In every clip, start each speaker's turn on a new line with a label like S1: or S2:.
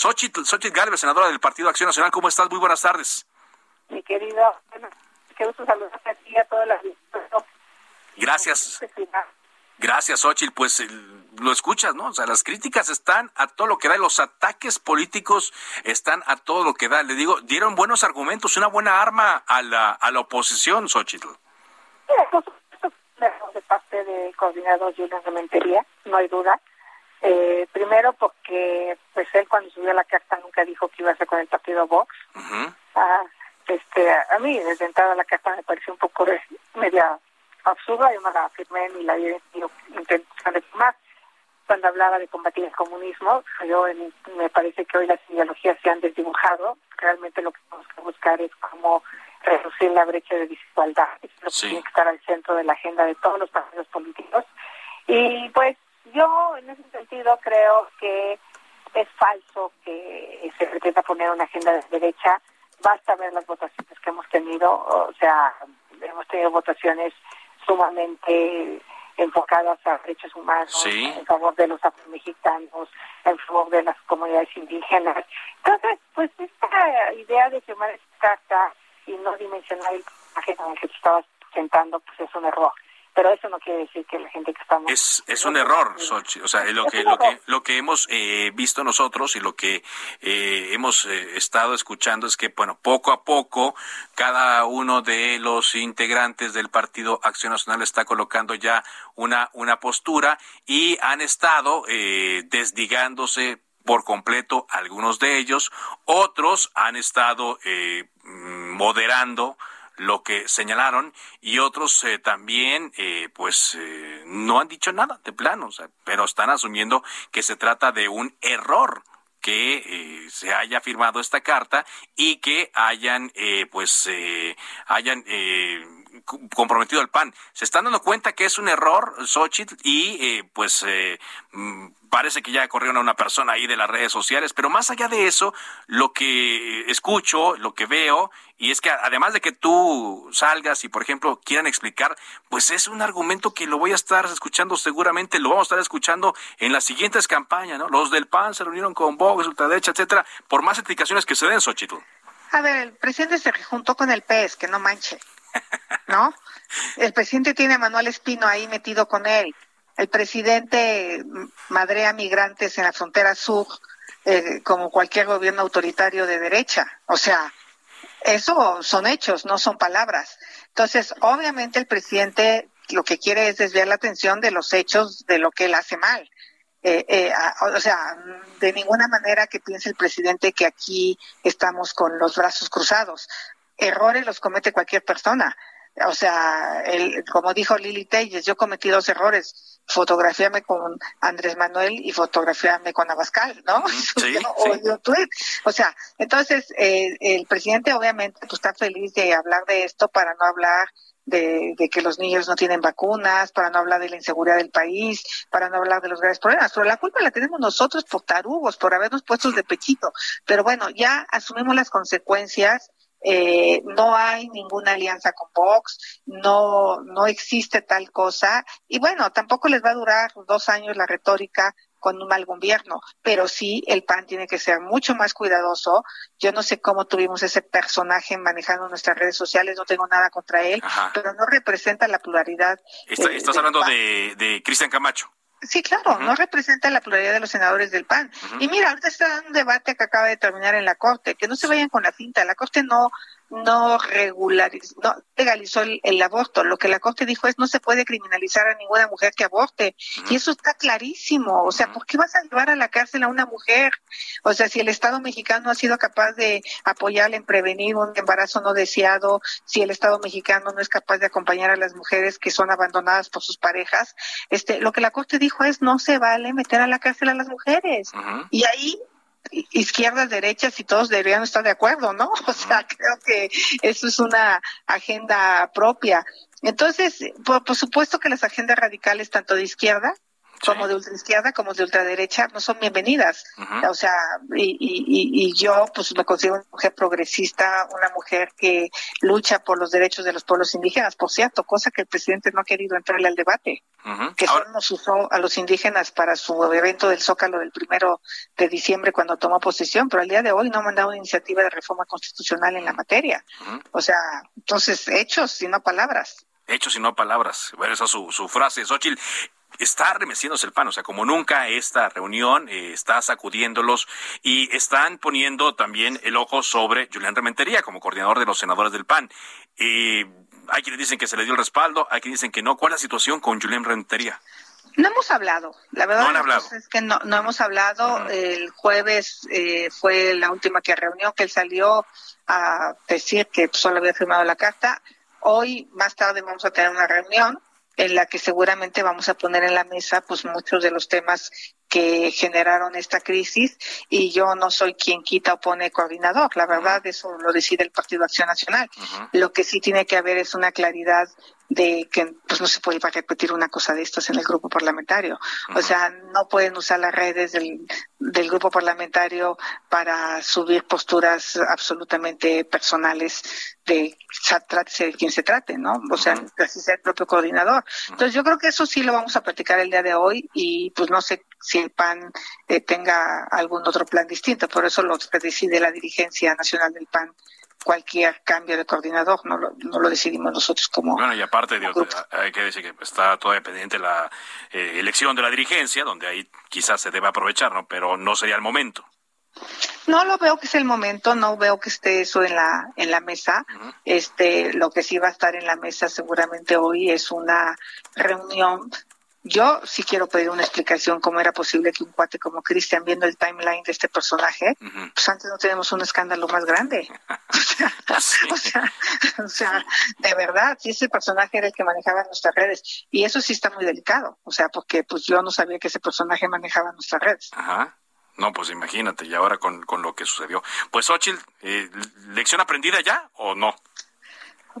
S1: Xochitl, Xochitl Galvez, senadora del Partido Acción Nacional, ¿cómo estás? Muy buenas tardes.
S2: Mi querido, bueno, qué gusto saludarte a ti y a todas las
S1: Gracias. Gracias, Xochitl. Pues lo escuchas, ¿no? O sea, las críticas están a todo lo que da, los ataques políticos están a todo lo que da. Le digo, dieron buenos argumentos, una buena arma a la, a la oposición, Xochitl.
S2: de parte de coordinador Julián Rementería, no hay duda. Eh, primero porque pues él cuando subió la carta nunca dijo que iba a ser con el partido Vox. ah, este, a mí desde entrada la carta me pareció un poco media absurda, yo no la firmé ni la intenté más cuando hablaba de combatir el comunismo, yo me parece que hoy las ideologías se han desdibujado, realmente lo que tenemos que buscar es cómo reducir la brecha de desigualdad, es lo que tiene que estar al centro de la agenda de todos los partidos políticos. Y pues yo en sentido creo que es falso que se pretenda poner una agenda de derecha, basta ver las votaciones que hemos tenido, o sea, hemos tenido votaciones sumamente enfocadas a derechos humanos, en favor de los afromexicanos, en favor de las comunidades indígenas. Entonces, pues esta idea de firmar esta carta y no dimensionar el con el que te estabas presentando, pues es un error. Pero eso no quiere decir que la gente estamos
S1: es es un error o sea lo que lo que lo que hemos eh, visto nosotros y lo que eh, hemos eh, estado escuchando es que bueno poco a poco cada uno de los integrantes del partido Acción Nacional está colocando ya una una postura y han estado desdigándose por completo algunos de ellos. Otros han estado moderando lo que señalaron y otros eh, también eh, pues eh, no han dicho nada de plano, pero están asumiendo que se trata de un error que se haya firmado esta carta y que hayan pues hayan comprometido el PAN. Se están dando cuenta que es un error, Xochitl, y pues mm, parece que ya corrieron a una persona ahí de las redes sociales, pero más allá de eso, lo que escucho, lo que veo, y es que además de que tú salgas y, por ejemplo, quieran explicar, pues es un argumento que lo voy a estar escuchando seguramente, lo vamos a estar escuchando en las siguientes campañas, ¿no? Los del PAN se reunieron con Vox, ultraderecha, etcétera, por más explicaciones que se den, Xochitl.
S2: A ver, el presidente se juntó con el PES, que no manche, ¿no? El presidente tiene a Manuel Espino ahí metido con él el presidente madrea migrantes en la frontera sur eh, como cualquier gobierno autoritario de derecha. O sea, eso son hechos, no son palabras. Entonces, obviamente el presidente lo que quiere es desviar la atención de los hechos de lo que él hace mal. Eh, eh, o sea, de ninguna manera que piense el presidente que aquí estamos con los brazos cruzados. Errores los comete cualquier persona. O sea, el, como dijo Lili Telles, yo cometí dos errores fotografiarme con Andrés Manuel y fotografiarme con Abascal, ¿no?
S1: Sí,
S2: o, sea, entonces eh, el presidente obviamente pues, está feliz de hablar de esto para no hablar de, que los niños no tienen vacunas, para no hablar de la inseguridad del país, para no hablar de los graves problemas. Pero la culpa la tenemos nosotros por tarugos, por habernos puesto de pechito. Pero bueno, ya asumimos las consecuencias eh, no hay ninguna alianza con Vox, no, no existe tal cosa, y bueno, tampoco les va a durar dos años la retórica con un mal gobierno, pero sí el PAN tiene que ser mucho más cuidadoso. Yo no sé cómo tuvimos ese personaje manejando nuestras redes sociales, no tengo nada contra él, pero no representa la pluralidad.
S1: estás hablando de, de Cristian Camacho.
S2: Sí, claro, no representa la pluralidad de los senadores del PAN. Y mira, ahorita está un debate que acaba de terminar en la Corte, que no se vayan con la cinta, la Corte no no regularizó, no legalizó el, aborto. Lo que la Corte dijo es no se puede criminalizar a ninguna mujer que aborte. Y eso está clarísimo. O sea, ¿por qué vas a llevar a la cárcel a una mujer? O sea, si el Estado mexicano ha sido capaz de apoyarle en prevenir un embarazo no deseado, si el Estado mexicano no es capaz de acompañar a las mujeres que son abandonadas por sus parejas, este, lo que la Corte dijo es no se vale meter a la cárcel a las mujeres. Y ahí izquierdas, derechas y todos deberían estar de acuerdo, ¿no? O sea, creo que eso es una agenda propia. Entonces, por, supuesto que las agendas radicales, tanto de izquierda como de ultraizquierda como de ultraderecha no son bienvenidas. O sea, y, y, y, yo pues me considero una mujer progresista, una mujer que lucha por los derechos de los pueblos indígenas, por cierto, cosa que el presidente no ha querido entrarle al debate, que solo nos usó a los indígenas para su evento del Zócalo del primero de diciembre cuando tomó posesión, pero al día de hoy no ha mandado una iniciativa de reforma constitucional en la materia. O sea, entonces hechos y no palabras
S1: hechos y no palabras. Bueno, esa es su, su frase. Xochitl, está remeciéndose el pan, o sea, como nunca esta reunión eh, está sacudiéndolos y están poniendo también el ojo sobre Julián Rementería como coordinador de los senadores del PAN. Eh, hay quienes dicen que se le dio el respaldo, hay quienes dicen que no. ¿Cuál es la situación con Julián Rementería?
S2: No hemos hablado, la verdad es que no, no hemos hablado. El jueves eh, fue la última que reunió, que él salió a decir que solo había firmado la carta. Hoy, más tarde, vamos a tener una reunión en la que seguramente vamos a poner en la mesa pues muchos de los temas que generaron esta crisis y yo no soy quien quita o pone coordinador, la verdad eso lo decide el Partido Acción Nacional. Lo que sí tiene que haber es una claridad de que pues no se puede repetir una cosa de estas en el grupo parlamentario. O sea, no pueden usar las redes del, del grupo parlamentario para subir posturas absolutamente personales de trate de quien se trate, ¿no? O sea, casi sea el propio coordinador. Entonces yo creo que eso sí lo vamos a platicar el día de hoy y pues no sé si el PAN eh, tenga algún otro plan distinto, por eso lo decide la dirigencia nacional del PAN cualquier cambio de coordinador, no lo, no lo decidimos nosotros como.
S1: Bueno, y aparte, hay que decir que está todavía pendiente la eh, elección de la dirigencia, donde ahí quizás se debe aprovechar, ¿no? Pero no sería el momento.
S2: No lo veo que es el momento, no veo que esté eso en la en la mesa. Este, lo que sí va a estar en la mesa seguramente hoy es una reunión yo sí quiero pedir una explicación cómo era posible que un cuate como Cristian, viendo el timeline de este personaje, pues antes no tenemos un escándalo más grande. o, sea, o, sea, de verdad, si ese personaje era el que manejaba nuestras redes. Y eso sí está muy delicado, o sea, porque pues yo no sabía que ese personaje manejaba nuestras redes.
S1: Ajá. No, pues imagínate, y ahora con, con lo que sucedió. Pues, Ochil, eh, ¿lección aprendida ya o no?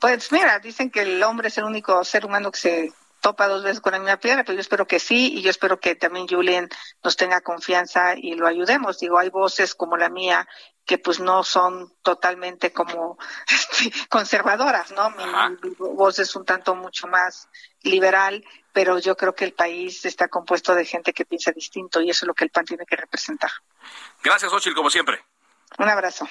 S2: Pues mira, dicen que el hombre es el único ser humano que se topa dos veces con la misma piedra, pero yo espero que sí y yo espero que también Julian nos tenga confianza y lo ayudemos. Digo, hay voces como la mía que pues no son totalmente como conservadoras, ¿no? Mi, voz es un tanto mucho más liberal, pero yo creo que el país está compuesto de gente que piensa distinto y eso es lo que el PAN tiene que representar.
S1: Gracias, Ochil, como siempre.
S2: Un abrazo.